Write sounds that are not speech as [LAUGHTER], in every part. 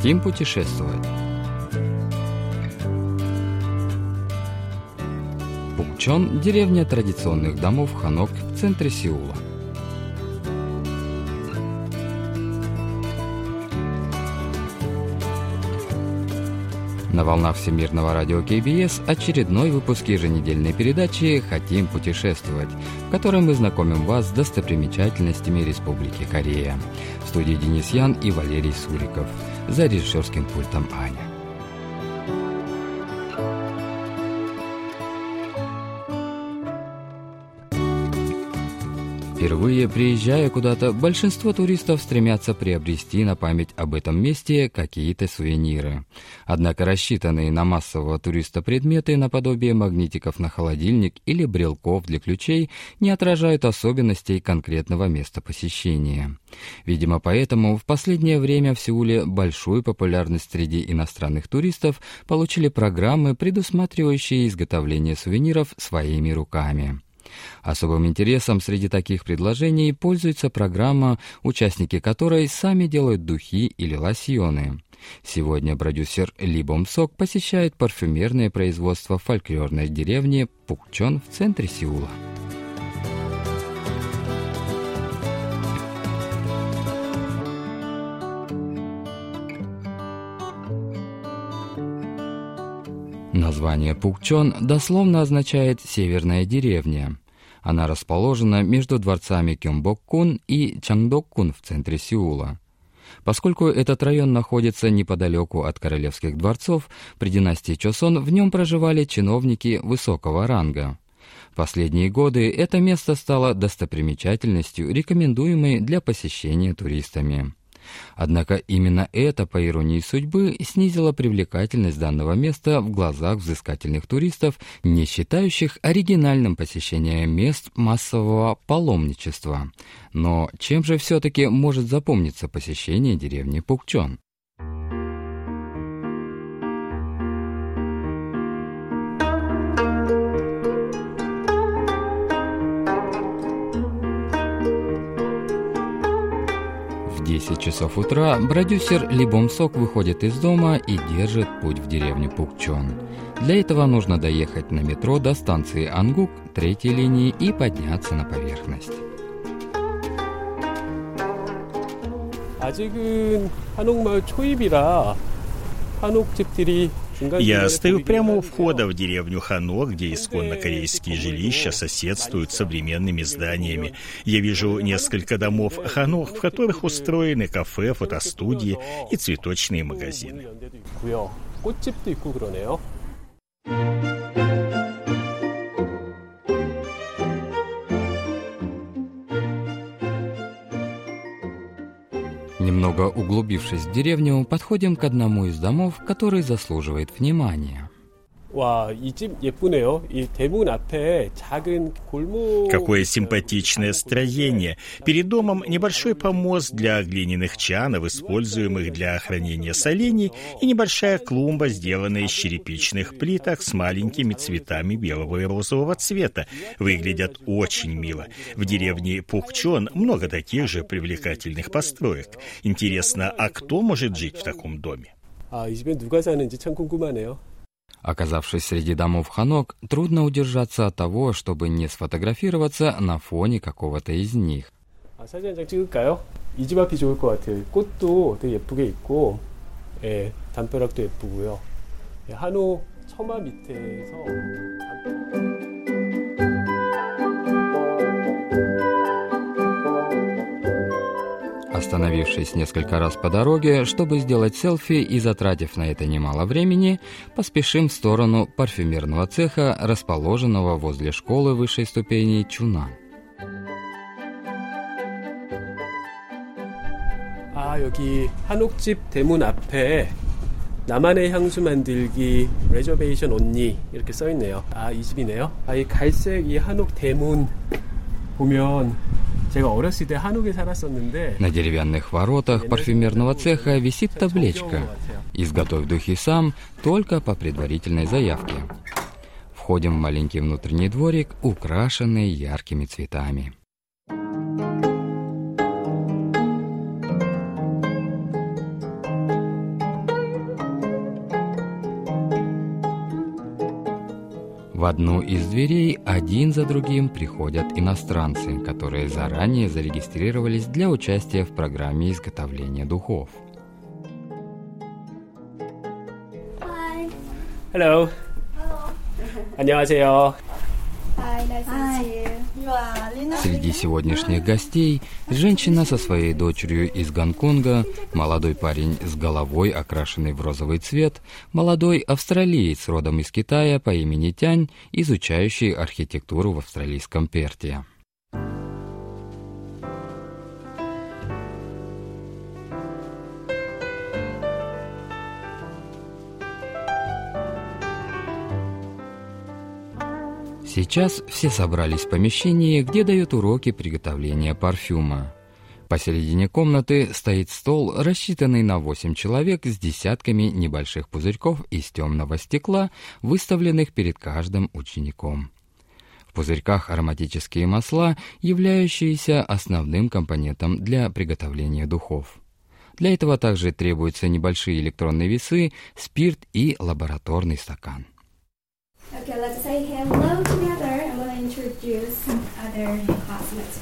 Хотим путешествовать. Пукчон – деревня традиционных домов Ханок в центре Сеула. На волнах Всемирного радио КБС очередной выпуск еженедельной передачи «Хотим путешествовать», в которой мы знакомим вас с достопримечательностями Республики Корея. В студии Денис Ян и Валерий Суриков. За режиссерским пультом Аня. Впервые приезжая куда-то, большинство туристов стремятся приобрести на память об этом месте какие-то сувениры. Однако рассчитанные на массового туриста предметы наподобие магнитиков на холодильник или брелков для ключей не отражают особенностей конкретного места посещения. Видимо, поэтому в последнее время в Сеуле большую популярность среди иностранных туристов получили программы, предусматривающие изготовление сувениров своими руками. Особым интересом среди таких предложений пользуется программа, участники которой сами делают духи или лосьоны. Сегодня продюсер Ли Сок посещает парфюмерное производство фольклорной деревни Пукчон в центре Сеула. Название Пукчон дословно означает «северная деревня». Она расположена между дворцами Кёмбок-кун и Чангдок-кун в центре Сеула. Поскольку этот район находится неподалеку от королевских дворцов, при династии Чосон в нем проживали чиновники высокого ранга. Последние годы это место стало достопримечательностью, рекомендуемой для посещения туристами. Однако именно это, по иронии судьбы, снизило привлекательность данного места в глазах взыскательных туристов, не считающих оригинальным посещение мест массового паломничества. Но чем же все-таки может запомниться посещение деревни Пукчон? 10 часов утра продюсер Либом Сок выходит из дома и держит путь в деревню Пукчон. Для этого нужно доехать на метро до станции Ангук третьей линии и подняться на поверхность. 아직은 한옥마을 초입이라 한옥집들이 я стою прямо у входа в деревню Хано, где исконно корейские жилища соседствуют с современными зданиями. Я вижу несколько домов Хано, в которых устроены кафе, фотостудии и цветочные магазины. Немного углубившись в деревню, подходим к одному из домов, который заслуживает внимания. Какое симпатичное строение. Перед домом небольшой помост для глиняных чанов, используемых для хранения солений, и небольшая клумба, сделанная из черепичных плиток с маленькими цветами белого и розового цвета. Выглядят очень мило. В деревне Пухчон много таких же привлекательных построек. Интересно, а кто может жить в таком доме? 아, 이 집에 누가 사는지 참 궁금하네요. Оказавшись среди домов Ханок, трудно удержаться от того, чтобы не сфотографироваться на фоне какого-то из них. 사진 한장 찍을까요? 이집 앞이 좋을 것 같아요. 꽃도 되게 예쁘게 있고, 예, 담벼락도 예쁘고요. 예, 한옥 처마 밑에서 Остановившись несколько раз по дороге, чтобы сделать селфи и затратив на это немало времени, поспешим в сторону парфюмерного цеха, расположенного возле школы высшей ступени Чунан. 아, 여기 한옥집 대문 앞에 나만의 향수 만들기 레저베이션 온니 이렇게 써 있네요. 아, 이 집이네요. 아, 이 갈색 이 한옥 대문 보면 на деревянных воротах парфюмерного цеха висит табличка «Изготовь духи сам, только по предварительной заявке». Входим в маленький внутренний дворик, украшенный яркими цветами. одну из дверей один за другим приходят иностранцы, которые заранее зарегистрировались для участия в программе изготовления духов. Hello. 안녕하세요. Среди сегодняшних гостей женщина со своей дочерью из Гонконга, молодой парень с головой, окрашенной в розовый цвет, молодой австралиец родом из Китая по имени Тянь, изучающий архитектуру в австралийском Перте. Сейчас все собрались в помещении, где дают уроки приготовления парфюма. Посередине комнаты стоит стол, рассчитанный на 8 человек с десятками небольших пузырьков из темного стекла, выставленных перед каждым учеником. В пузырьках ароматические масла, являющиеся основным компонентом для приготовления духов. Для этого также требуются небольшие электронные весы, спирт и лабораторный стакан. Okay, let's say hello other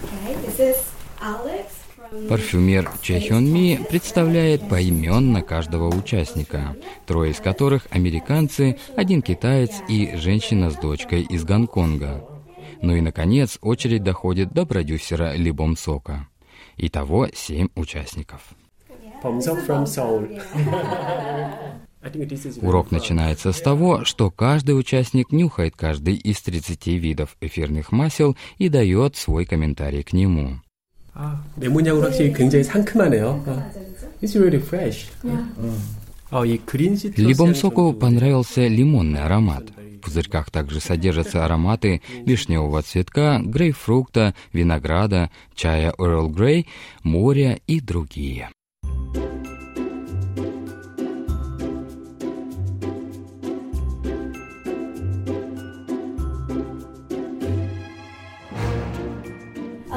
okay? This is Alex. Парфюмер Чехён Ми представляет поименно каждого участника, трое из которых американцы, один китаец и женщина с дочкой из Гонконга. Ну и, наконец, очередь доходит до продюсера Ли Бом Сока. Итого семь участников. 범석 from Seoul. Урок начинается с того, что каждый участник нюхает каждый из 30 видов эфирных масел и дает свой комментарий к нему. 아, 레모니아가 확실히 굉장히 상큼하네요. 아, It's really fresh. 아, 이 그린 시트러스 Либом соку понравился лимонный аромат. В пузырьках также содержатся ароматы вишневого цветка, грейпфрукта, винограда, чая Earl Grey, моря и другие.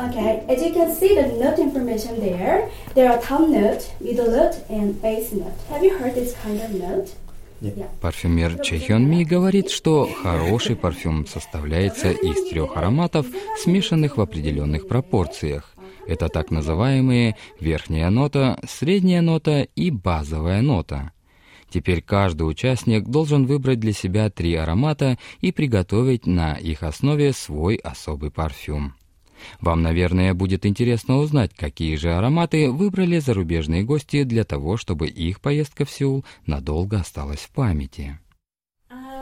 Okay, as you can see the note information there, there are top note, middle note, and base note. Have you heard this kind of note? Парфюмер Чехён Ми говорит, что хороший парфюм составляется из трех ароматов, смешанных в определенных пропорциях. Это так называемые верхняя нота, средняя нота и базовая нота. Теперь каждый участник должен выбрать для себя три аромата и приготовить на их основе свой особый парфюм. Вам, наверное, будет интересно узнать, какие же ароматы выбрали зарубежные гости для того, чтобы их поездка в Сеул надолго осталась в памяти.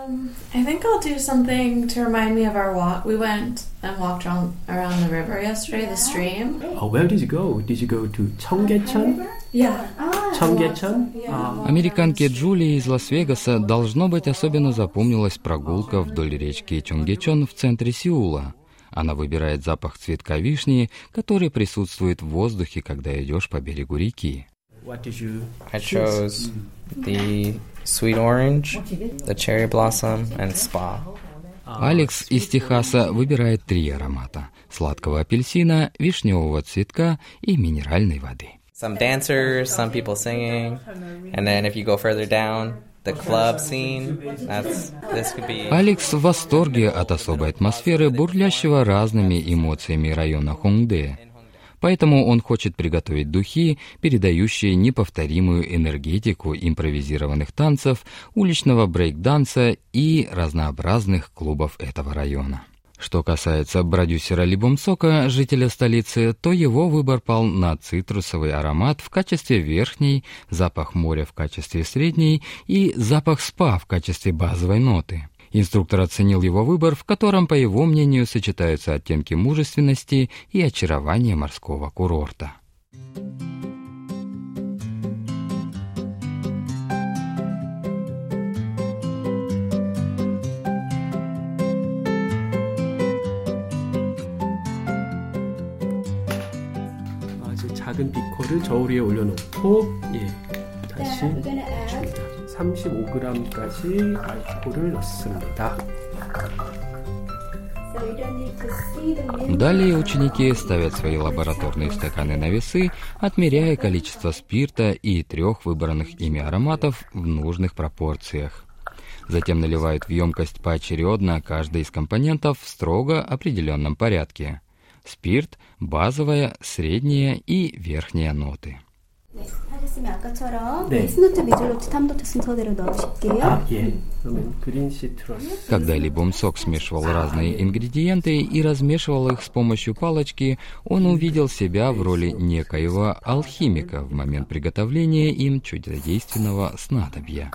Um, I think I'll do something to remind me of our walk. We went and walked around, around the river yesterday, the stream. Oh, where did you go? Did you go to Cheonggyecheon? Yeah. Ah. Ah. Американке Джули из Лас-Вегаса должно быть особенно запомнилась прогулка вдоль речки Чонгечон в центре Сеула. Она выбирает запах цветка вишни, который присутствует в воздухе, когда идешь по берегу реки. what did you I chose the sweet orange, the cherry blossom, and spa. Алекс из Техаса выбирает три аромата – сладкого апельсина, вишневого цветка и минеральной воды. Some dancers, some people singing, and then if you go further down, Алекс в восторге от особой атмосферы, бурлящего разными эмоциями района Хонгде. Поэтому он хочет приготовить духи, передающие неповторимую энергетику импровизированных танцев, уличного брейк-данса и разнообразных клубов этого района. Что касается продюсера Либомсока, жителя столицы, то его выбор пал на цитрусовый аромат в качестве верхней, запах моря в качестве средней и запах спа в качестве базовой ноты. Инструктор оценил его выбор, в котором, по его мнению, сочетаются оттенки мужественности и очарования морского курорта. 저울 위에 올려놓고 예 다시 Then we're gonna add 35g까지 알코올을 넣습니다. So you don't need to see the minute. Далее ученики ставят свои лабораторные стаканы на весы, отмеряя количество спирта и трех выбранных ими ароматов в нужных пропорциях. Затем наливают в емкость поочередно каждый из компонентов в строго определенном порядке. Спирт, базовая, средняя и верхняя ноты. 네, 하셨으면 아까처럼 네. 베이스노트, 미들노트, 탐노트 순서대로 넣으실게요. 아, 예. 그러면 그린 시트러스. Когда Либом Сок смешивал разные ингредиенты и размешивал их с помощью палочки, он увидел себя в роли некоего алхимика в момент приготовления им чудодейственного снадобья.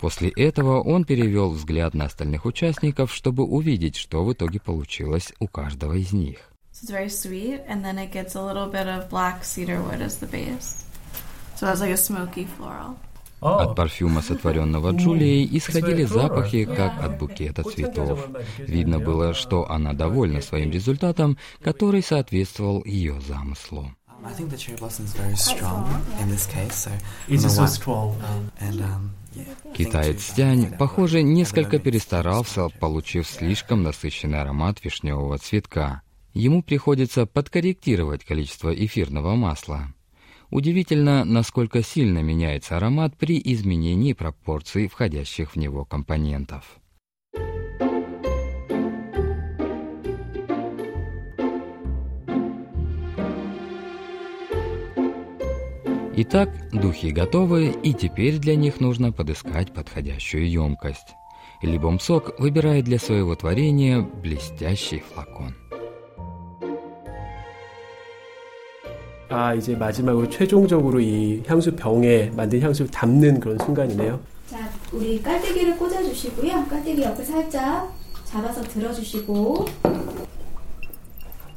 После этого он перевел взгляд на остальных участников, чтобы увидеть, что в итоге получилось у каждого из них. So it's very sweet, and then it gets a little bit of black cedar wood as the base. So it has like a smoky floral. От парфюма, сотворенного Джулией, исходили запахи, как от букета цветов. Видно было, что она довольна своим результатом, который соответствовал ее замыслу. I think the cherry blossom is very strong in this case, so so white- strong. And um, Китаец Тянь, похоже, несколько перестарался, получив слишком насыщенный аромат вишневого цветка. Ему приходится подкорректировать количество эфирного масла. Удивительно, насколько сильно меняется аромат при изменении пропорций входящих в него компонентов. Итак, духи готовы, и теперь для них нужно подыскать подходящую емкость. Либом Сок выбирает для своего творения блестящий флакон. 아, 이제 마지막으로 최종적으로 이 향수 병에 만든 향수를 담는 그런 순간이네요. 자, 우리 깔때기를 꽂아주시고요. 깔때기 옆을 살짝 잡아서 들어주시고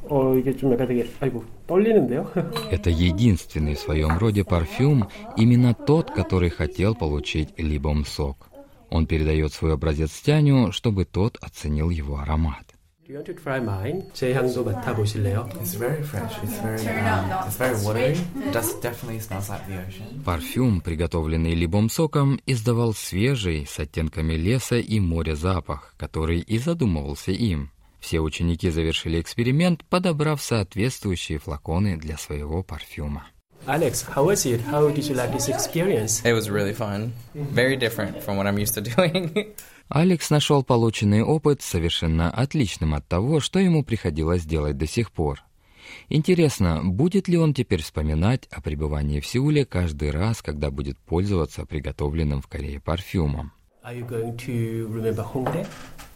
어, 이게 좀 약간 되게, 아이고, 떨리는데요? Это единственный в своем роде парфюм, именно тот, который хотел получить Либом Сок. Он передает свой образец Тяню, чтобы тот оценил его аромат. Do you want to try mine? 제 향도 맡아보실래요? It's very fresh. It's very, Turn up, um, no, it's very that's watery. sweet. It does definitely smells like the ocean. Парфюм, приготовленный Либом Соком, издавал свежий, с оттенками леса и моря запах, который и задумывался им. Все ученики завершили эксперимент, подобрав соответствующие флаконы для своего парфюма. Alex, how was it? How did you like this experience? It was really fun. Very different from what I'm used to [LAUGHS] doing. Алекс нашел полученный опыт совершенно отличным от того, что ему приходилось делать до сих пор. Интересно, будет ли он теперь вспоминать о пребывании в Сеуле каждый раз, когда будет пользоваться приготовленным в Корее парфюмом? Are you going to remember Hongdae?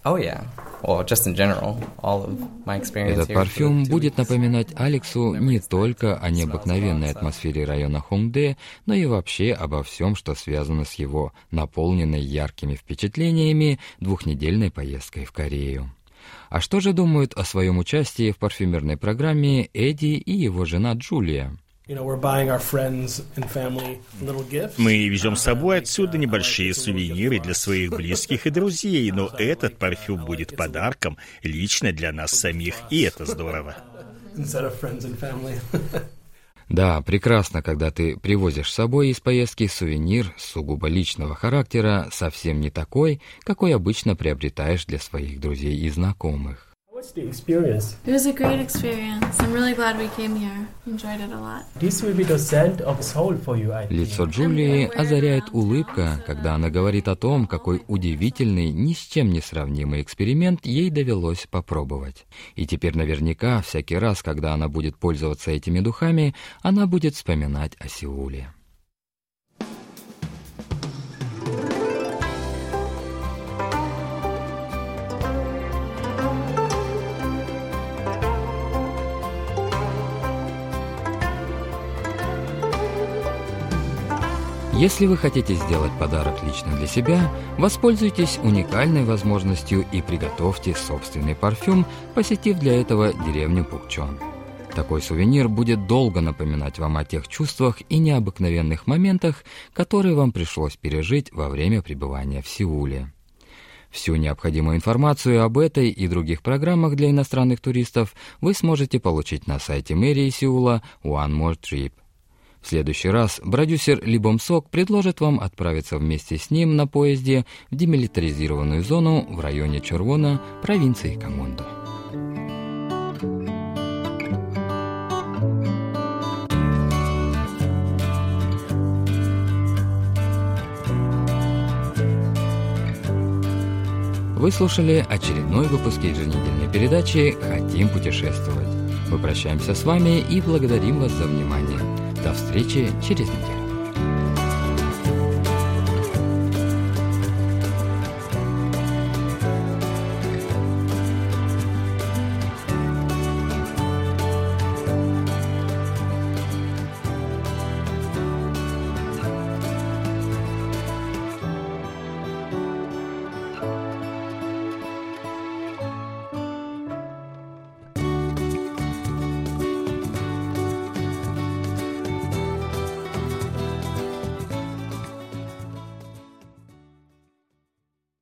Oh yeah. Well, just in general, all of my experience Этот парфюм будет напоминать Алексу не только о необыкновенной атмосфере района Хонгде, но и вообще обо всем, что связано с его наполненной яркими впечатлениями двухнедельной поездкой в Корею. А что же думают о своем участии в парфюмерной программе Эдди и его жена Джулия? You know, we're buying our friends and family little gifts. Мы везем с собой отсюда небольшие сувениры для своих близких и друзей, но этот парфюм будет подарком лично для нас самих, и это здорово. [LAUGHS] Да, прекрасно, когда ты привозишь с собой из поездки сувенир сугубо личного характера, совсем не такой, какой обычно приобретаешь для своих друзей и знакомых. What's the experience? It was a great experience. I'm really glad we came here. Enjoyed it a lot. This will be the scent of soul for you, I think. Лицо Джулии озаряет улыбка, когда она говорит о том, какой удивительный, ни с чем не сравнимый эксперимент ей довелось попробовать. И теперь наверняка, всякий раз, когда она будет пользоваться этими духами, она будет вспоминать о Сеуле. Если вы хотите сделать подарок лично для себя, воспользуйтесь уникальной возможностью и приготовьте собственный парфюм, посетив для этого деревню Пукчон. Такой сувенир будет долго напоминать вам о тех чувствах и необыкновенных моментах, которые вам пришлось пережить во время пребывания в Сеуле. Всю необходимую информацию об этой и других программах для иностранных туристов вы сможете получить на сайте мэрии Сеула One More Trip. В следующий раз продюсер Либом Сок предложит вам отправиться вместе с ним на поезде в демилитаризированную зону в районе Чорвона, провинции Камондо. Вы слушали очередной выпуск еженедельной передачи «Хотим путешествовать». Мы прощаемся с вами и благодарим вас за внимание. До встречи через неделю.